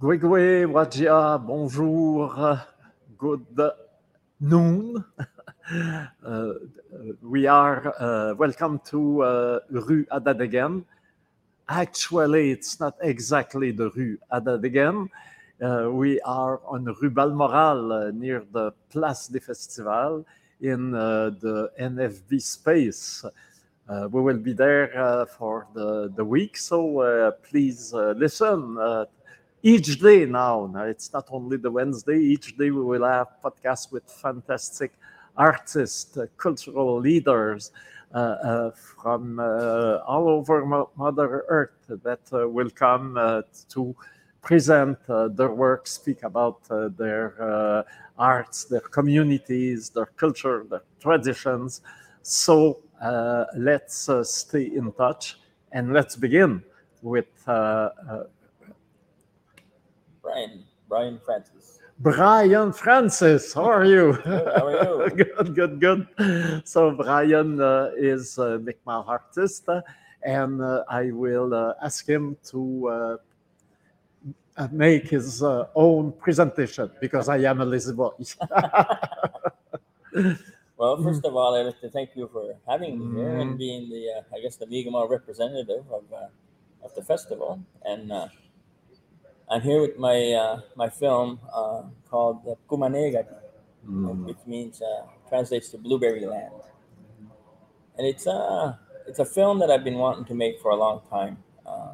Gwigwe, Wajia, bonjour, good noon. Uh, we are uh, welcome to uh, Rue Atateken. Actually, it's not exactly the Rue Atateken. Uh, we are on Rue Balmoral uh, near the Place des Festivals in uh, the NFB space. We will be there for the, the week, so please listen each day now. Now, It's not only the Wednesday, each day we will have podcasts with fantastic artists, uh, cultural leaders uh, uh, from uh, all over Mo- Mother Earth that uh, will come uh, to present their work, speak about their arts, their communities, their culture, their traditions. So let's stay in touch and let's begin with Brian, Brian Francis. Brian Francis. How are you? Good, how are you? good, good, good. So Brian uh, is a Mi'kmaq artist, uh, and uh, I will uh, ask him to uh, uh, make his uh, own presentation because I am a lazy boy. Well, first of all, I'd like to thank you for having me here Mm. and being the, uh, I guess, the Mi'kmaq representative of, uh, of the festival. And uh, I'm here with my uh, my film uh, called uh, Mm. which means uh, translates to Blueberry Land. And it's uh, it's a film that I've been wanting to make for a long time, uh,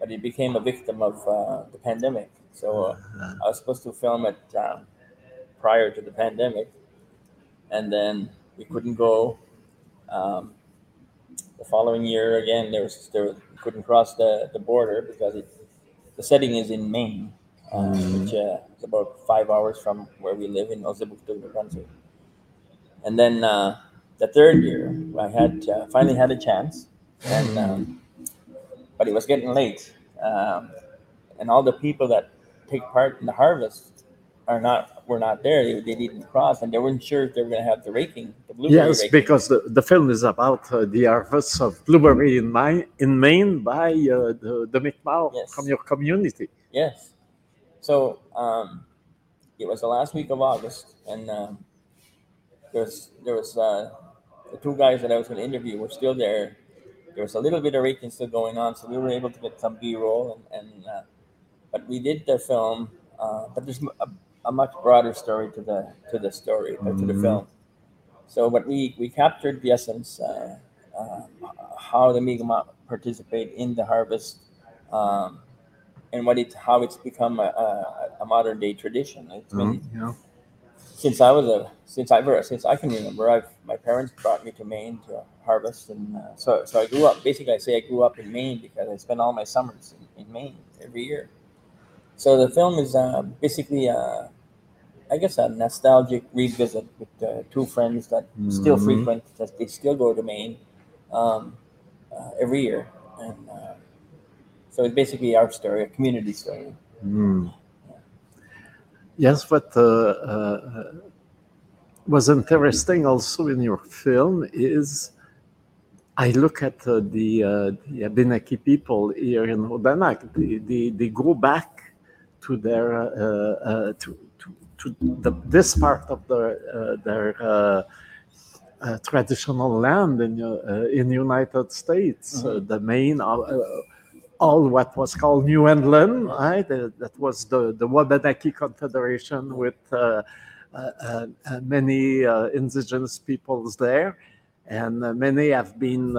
but it became a victim of uh, the pandemic. So uh, I was supposed to film it um, prior to the pandemic, and then we couldn't go. Um, the following year, again, there was there couldn't cross the, the border because it, the setting is in Maine, uh, which uh, is about five hours from where we live in Elsipogtog, New Brunswick. And then uh, the third year, I had uh, finally had a chance, and um, but it was getting late, um, and all the people that take part in the harvest are not were not there. They, they didn't cross, and they weren't sure if they were going to have the raking, the blueberry Yes, raking. because the, the film is about uh, the harvest of blueberry in, Maine, in Maine by uh, the, the Mi'kmaq Yes. from your community. Yes. So um, it was the last week of August, and um, there was there was uh, the two guys that I was going to interview were still there. There was a little bit of raking still going on, so we were able to get some B-roll, and, and uh, but we did the film. Uh, but there's a, a much broader story to the to the story or to the Mhm. film. So, but we we captured the essence, uh, uh, how the Mi'kmaq participate in the harvest. Um, and what it how it's become a, a, a modern day tradition. It's been Mm, yeah. since I was a since I since I can remember. I've my parents brought me to Maine to harvest, and uh, so so I grew up. Basically, I say I grew up in Maine because I spent all my summers in, in Maine every year. So the film is uh, basically, uh, I guess, a nostalgic revisit with uh, two friends that still Mhm. frequent, that they still go to Maine um, uh, every year, and uh, so it's basically our story, a community story. Mm. Yes, what uh, uh, was interesting also in your film is I look at uh, the, uh, the Abenaki people here in Odanak. They, they, they go back to their to, to, to the, this part of their uh, their uh, uh, traditional land in uh, in United States, uh, the main all what was called New England, right? That was the, the Wabanaki Confederation with uh, uh, uh, many uh, indigenous peoples there. And uh, many have been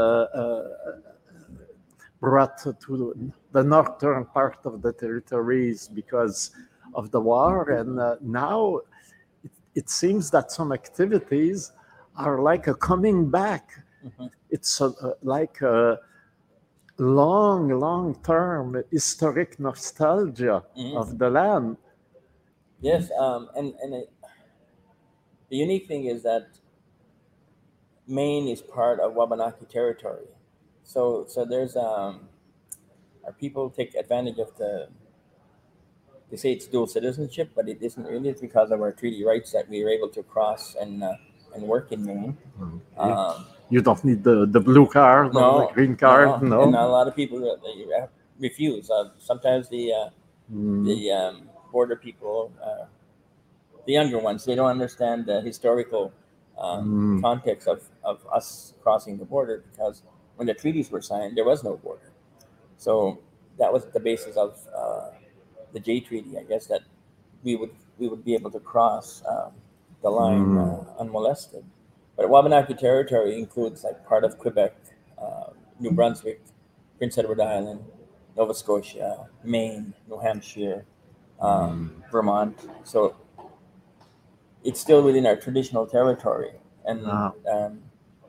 brought to the northern part of the territories because of the war. And uh, now it, it seems that some activities are like a coming back. Mhm. It's a, a- like a long, long term historic nostalgia Mhm. of the land. Yes, um, and and it, the unique thing is that Maine is part of Wabanaki territory, so so there's um, our people take advantage of the. They say it's dual citizenship, but it isn't really. It's because of our treaty rights that we are able to cross and uh, and work in Maine. Um, You don't need the, the blue card or No, the green card, no. And a lot of people they refuse. Uh, sometimes the uh, Mm. The um, border people, uh, the younger ones, they don't understand the historical um, Mm. context of, of us crossing the border because when the treaties were signed, there was no border. So that was the basis of uh, the Jay Treaty, I guess, that we would we would be able to cross um, the line Mm. uh, unmolested. But Wabanaki territory includes like part of Quebec, uh, New Brunswick, Prince Edward Island, Nova Scotia, Maine, New Hampshire, um, Vermont. So it's still within our traditional territory, and Wow. um,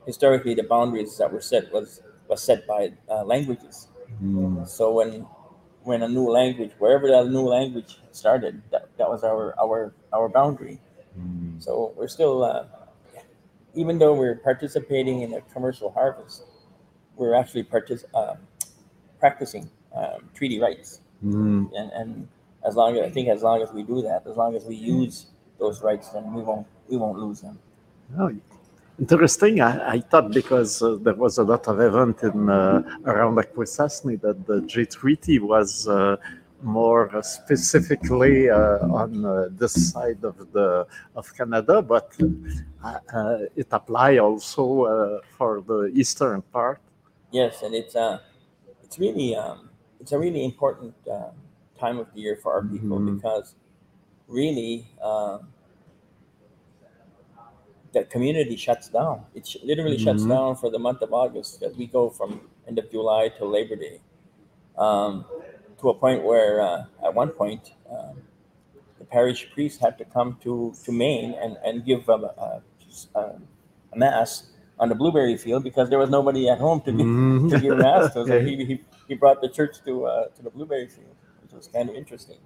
historically the boundaries that were set was was set by uh, languages. Mm. So when when a new language, wherever that new language started, that, that was our our our boundary. Mm. So we're still, uh, even though we're participating in a commercial harvest, we're actually partic- uh, practicing um, treaty rights. Mm. And, and as long as I think as long as we do that, as long as we use those rights, then we won't we won't lose them. Oh, interesting. I, I thought because uh, there was a lot of event in uh, around Akwesasne that the Jay Treaty was uh, more specifically uh, on uh, this side of the of Canada, but uh, uh, it apply also uh, for the eastern part. Yes, and it's uh, it's really um, it's a really important time of the year for our people Mhm. because really um, the community shuts down. It sh- literally shuts Mhm. down for the month of August because we go from end of July to Labor Day, um, to a point where uh, at one point um, the parish priest had to come to, to Maine and, and give a, a, a, a mass on the blueberry field because there was nobody at home to give Mhm. to give mass. So he, he, he brought the church to uh, to the blueberry field, which was kind of interesting.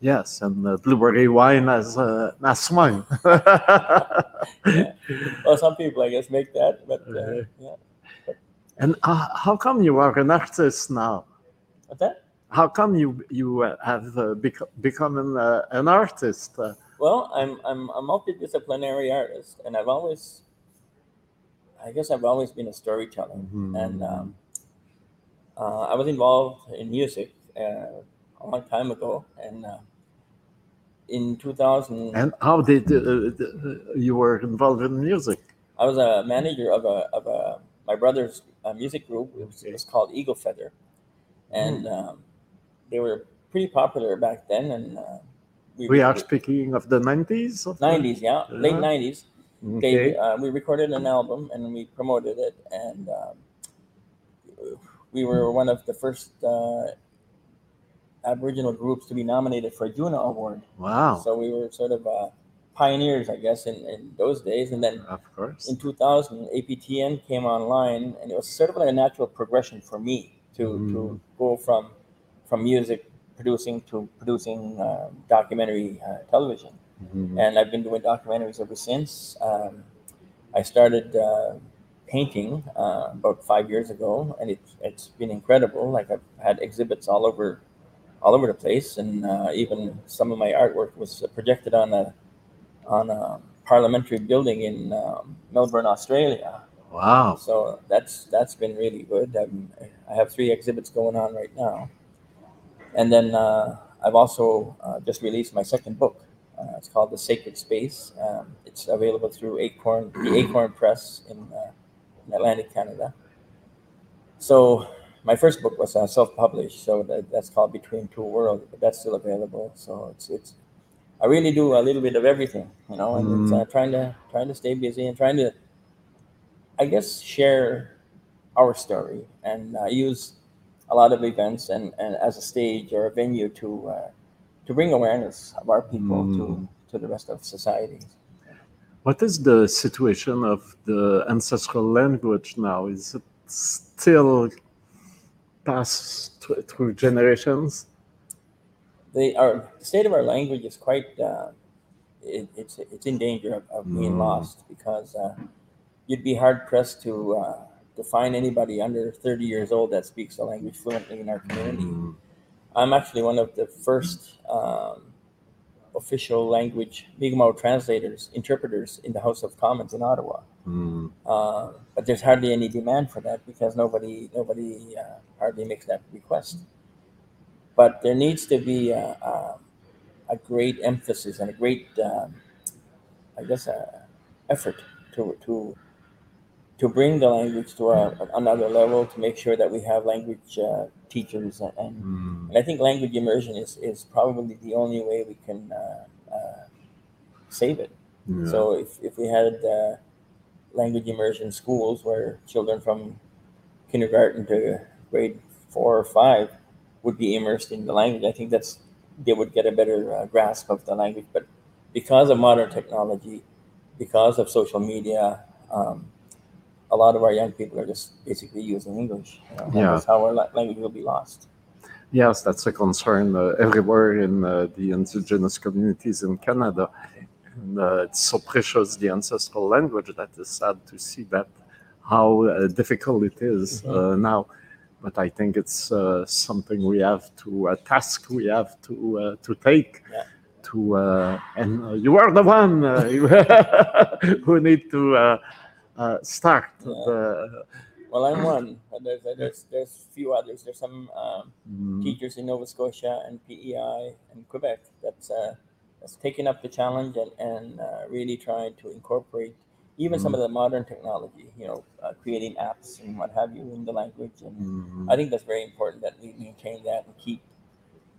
Yes, and uh, blueberry wine as uh, as wine. Yeah. Well, some people I guess make that, but uh, yeah. And uh, how come you are an artist now? What's that? How come you you have uh, bec- become an, uh, an artist? Uh, Well, I'm I'm a multidisciplinary artist, and I've always, I guess I've always been a storyteller, Mhm. and um, uh, I was involved in music uh, a long time ago, and uh, in 2000, and how did uh, uh, you were involved in music? I was a manager of a of a my brother's uh, music group. It was, it was called Eagle Feather, and um, they were pretty popular back then. And uh, We are speaking of the nineties. nineties, yeah, late nineties. Okay. They, uh, we recorded an album and we promoted it, and um, we were one of the first uh, Aboriginal groups to be nominated for a Juno Award. Wow. So we were sort of uh, pioneers, I guess, in, in those days. And then Of course. in 2000, APTN came online, and it was sort of like a natural progression for me to, Mm. to go from from music producing to producing uh, documentary uh, television. Mhm. And I've been doing documentaries ever since. Um, I started uh, painting uh, about five years ago, and it's it's been incredible. Like I've had exhibits all over all over the place, and uh, even some of my artwork was projected on a on a parliamentary building in um, Melbourne, Australia. Wow. So that's that's been really good. I'm, I have three exhibits going on right now, and then uh, I've also uh, just released my second book. Uh, it's called The Sacred Space. Um, it's available through Acorn, the Acorn Press in, uh, in Atlantic Canada. So my first book was uh, self-published, so that, that's called Between Two Worlds, but that's still available. So it's it's I really do a little bit of everything, you know, and it's uh, trying to trying to stay busy and trying to I guess share our story and uh, use a lot of events and, and as a stage or a venue to uh, to bring awareness of our people to, Mm. to the rest of society. What is the situation of the ancestral language now? Is it still passed th- through generations? They the state of our language is quite uh, it, it's it's in danger of, of being Mm. lost because uh, you'd be hard pressed to uh, to find anybody under 30 years old that speaks the language fluently in our community. Mm. I'm actually one of the first um, official language Mi'kmaq translators, interpreters in the House of Commons in Ottawa. Mm. Uh, but there's hardly any demand for that because nobody nobody uh, hardly makes that request. but there needs to be a, a, a great emphasis and a great, um, I guess, uh, effort to to to bring the language to a, another level to make sure that we have language uh, teachers and, and, Mm. and I think language immersion is, is probably the only way we can uh, uh, save it. Yeah. So if, if we had uh, language immersion schools where children from kindergarten to grade four or five would be immersed in the language, I think that's they would get a better uh, grasp of the language. But because of modern technology, because of social media, um, a lot of our young people are just basically using English. You know, Yeah. That's how our language will be lost. Yes, that's a concern uh, everywhere in uh, the indigenous communities in Canada. And, uh, it's so precious, the ancestral language, that is sad to see that how uh, difficult it is uh, now. But I think it's uh, something we have to, a task we have to uh, to take. Yeah. To uh, and uh, you are the one uh, who need to uh, uh, start. Yeah. The, Well, I'm one, but there's there's there's a few others. There's some um, mm, teachers in Nova Scotia and PEI and Quebec that's uh, that's taking up the challenge and and uh, really trying to incorporate even some of the modern technology. You know, uh, creating apps and what have you in the language. And mm, I think that's very important that we maintain that and keep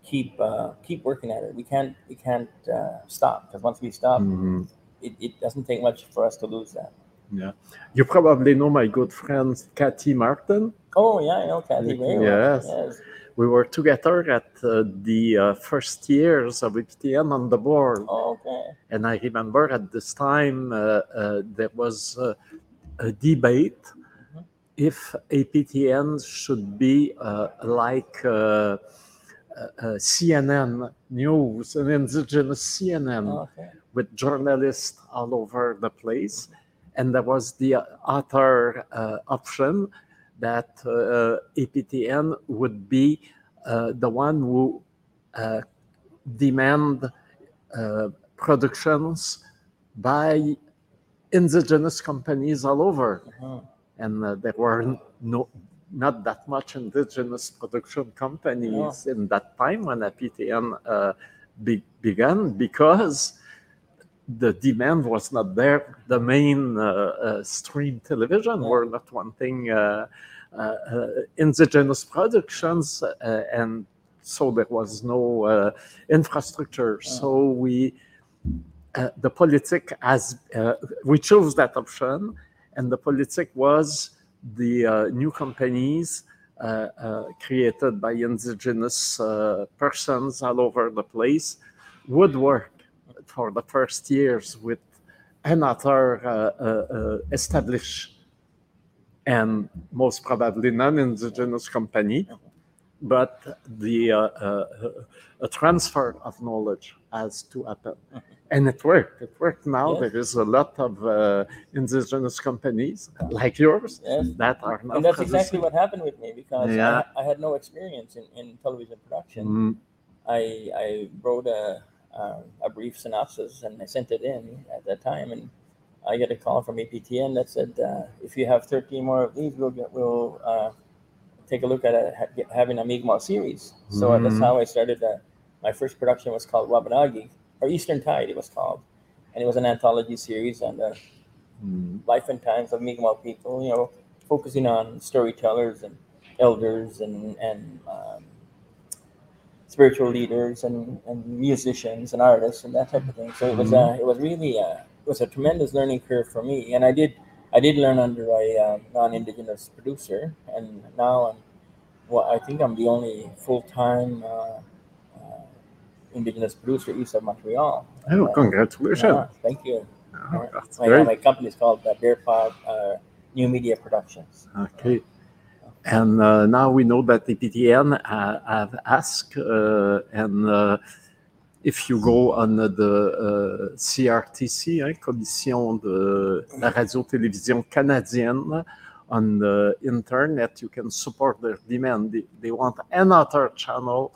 keep uh, keep working at it. We can't we can't uh, stop because once we stop, mm. it, it doesn't take much for us to lose that. Yeah. You probably know my good friend Kathy Martin. Oh yeah, I know Kathy very well. Yes. We were together at uh, the uh, first years of APTN on the board. Oh, okay. And I remember at this time uh, uh, there was uh, a debate Mhm. if APTN should be uh, like uh, CNN News, an indigenous CNN Oh, okay. with journalists all over the place. And there was the other uh, option that uh, APTN would be uh, the one who uh, demand uh, productions by indigenous companies all over. Mhm. And uh, there were no, not that much indigenous production companies in that time when APTN uh, be, began because the demand was not there. The main uh, uh, stream television were not wanting uh, indigenous productions, uh, and so there was no uh, infrastructure. So we, uh, the politic as uh, we chose that option, and the politic was the uh, new companies created by indigenous uh, persons all over the place would work for the first years with another uh, uh, uh, established and most probably non-indigenous company, but the uh, uh, a transfer of knowledge has to happen. And it worked. It worked now. Yes. There is a lot of uh, indigenous companies like yours Yes. that are now And that's exactly what happened with me because Yeah. I, I had no experience in, in television production. Mm, I, I wrote a, um, a brief synopsis and I sent it in at that time. And I get a call from APTN that said, uh, if you have 13 more of these, we'll, get, we'll uh, take a look at it, ha- having a Mi'kmaq series. So that's how I started. Uh, my first production was called Wabanagi, or Eastern Tide, it was called. And it was an anthology series on the mm, life and times of Mi'kmaq people, you know, focusing on storytellers and elders and, and um, spiritual leaders and, and musicians and artists and that type of thing. So it was uh, it was really uh, it was a tremendous learning curve for me, and I did I did learn under a uh, non-indigenous producer, and now I'm well, I think I'm the only full-time uh, uh, indigenous producer east of Montreal. Oh, congratulations. Yeah, thank you. Oh, My, my company is called uh, Bearpaw uh, New Media Productions. Okay. And uh, now we know that the PTN uh, have asked, uh, and uh, if you go on the uh, CRTC, hein, Commission de la radio-télévision canadienne, on the internet, you can support their demand. They, they want another channel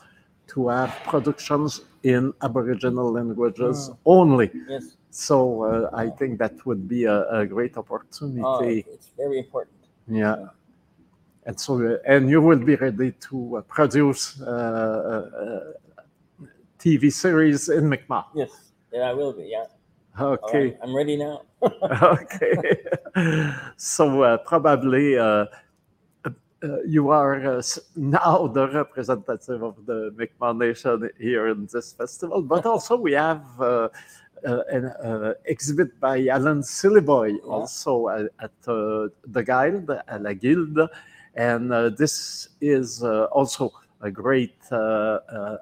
to have productions in Aboriginal languages Mm. only. Yes, So uh, I think that would be a, a great oh, opportunity. it's very important. Yeah. And so uh, and you will be ready to uh, produce uh, uh, TV series in Mi'kmaq. Yes, yeah, I will be. Yeah. Okay. right, I'm ready now. okay. so uh, probably uh, uh, you are uh, now the representative of the Mi'kmaq Nation here in this festival, but also we have uh, uh, an uh, exhibit by Alan Syliboy also at, at uh, the Guild, at La Guilde, and uh, this is uh, also a great uh,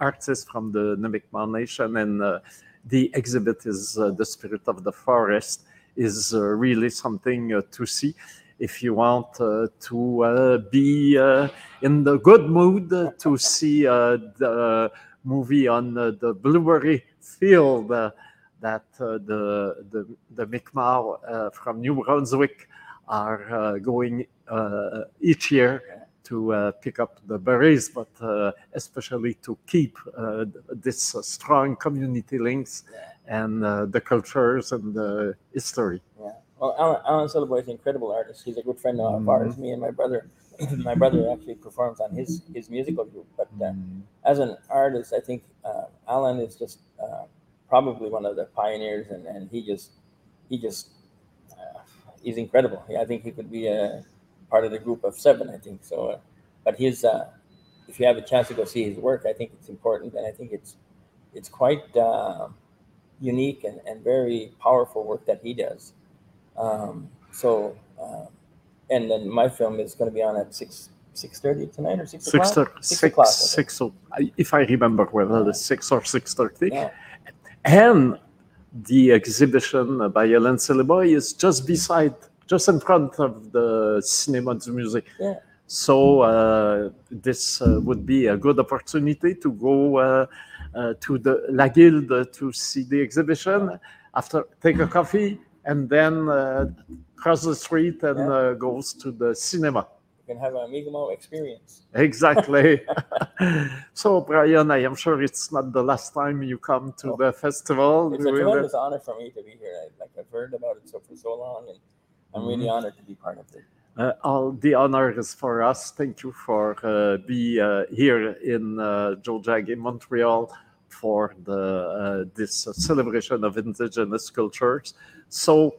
artist from the Mi'kmaq Nation, and the exhibit is the spirit of the forest is really something to see if you want uh, to uh, be uh, in the good mood to see the movie on the blueberry field that the the the Mi'kmaq from New Brunswick are uh, going uh, each year to uh, pick up the berries, but uh, especially to keep uh, this uh, strong community links and uh, the cultures and the history. Yeah. Well, Alan, Alan Syliboy is an incredible artist. He's a good friend of Mhm. ours. Me and my brother. my brother actually performs on his his musical group. But uh, as an artist, I think uh, Alan is just uh, probably one of the pioneers, and, and he just he just he's incredible. Yeah, I think he could be a part of the group of seven. I think so. Uh, but his uh, if you have a chance to go see his work, I think it's important, and I think it's it's quite uh, unique and, and very powerful work that he does. Um, so, um, and then my film is going to be on at six six thirty tonight or six Six, o'clock. thir- Six six, o'clock, I six if I remember well, it's six or six thirty. Yeah. And the exhibition by Helen Syliboy is just beside, just in front of the Cinéma du Musée. Yeah. So uh, this uh, would be a good opportunity to go uh, uh, to the La Guilde to see the exhibition. After take a coffee and then uh, cross the street and Yeah. uh, goes to the cinema. You can have a Mi'kmaq experience. Exactly. so, Brian, I am sure it's not the last time you come to Oh. the festival. It's a tremendous honor for me to be here. I, like I've heard about it so for so long, and I'm really Mhm. honored to be part of it. Uh, all the honor is for us. Thank you for uh, be uh, here in uh, Tiohtià:ke in Montreal for the uh, this celebration of indigenous cultures. So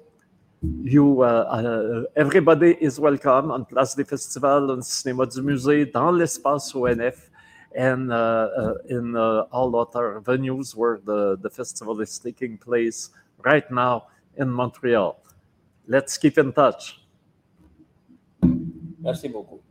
you, uh, uh, everybody is welcome on Place des Festivals, on Cinéma du Musée, dans l'espace ONF, and uh, in all other venues where the, the festival is taking place right now in Montreal. Let's keep in touch. Merci beaucoup.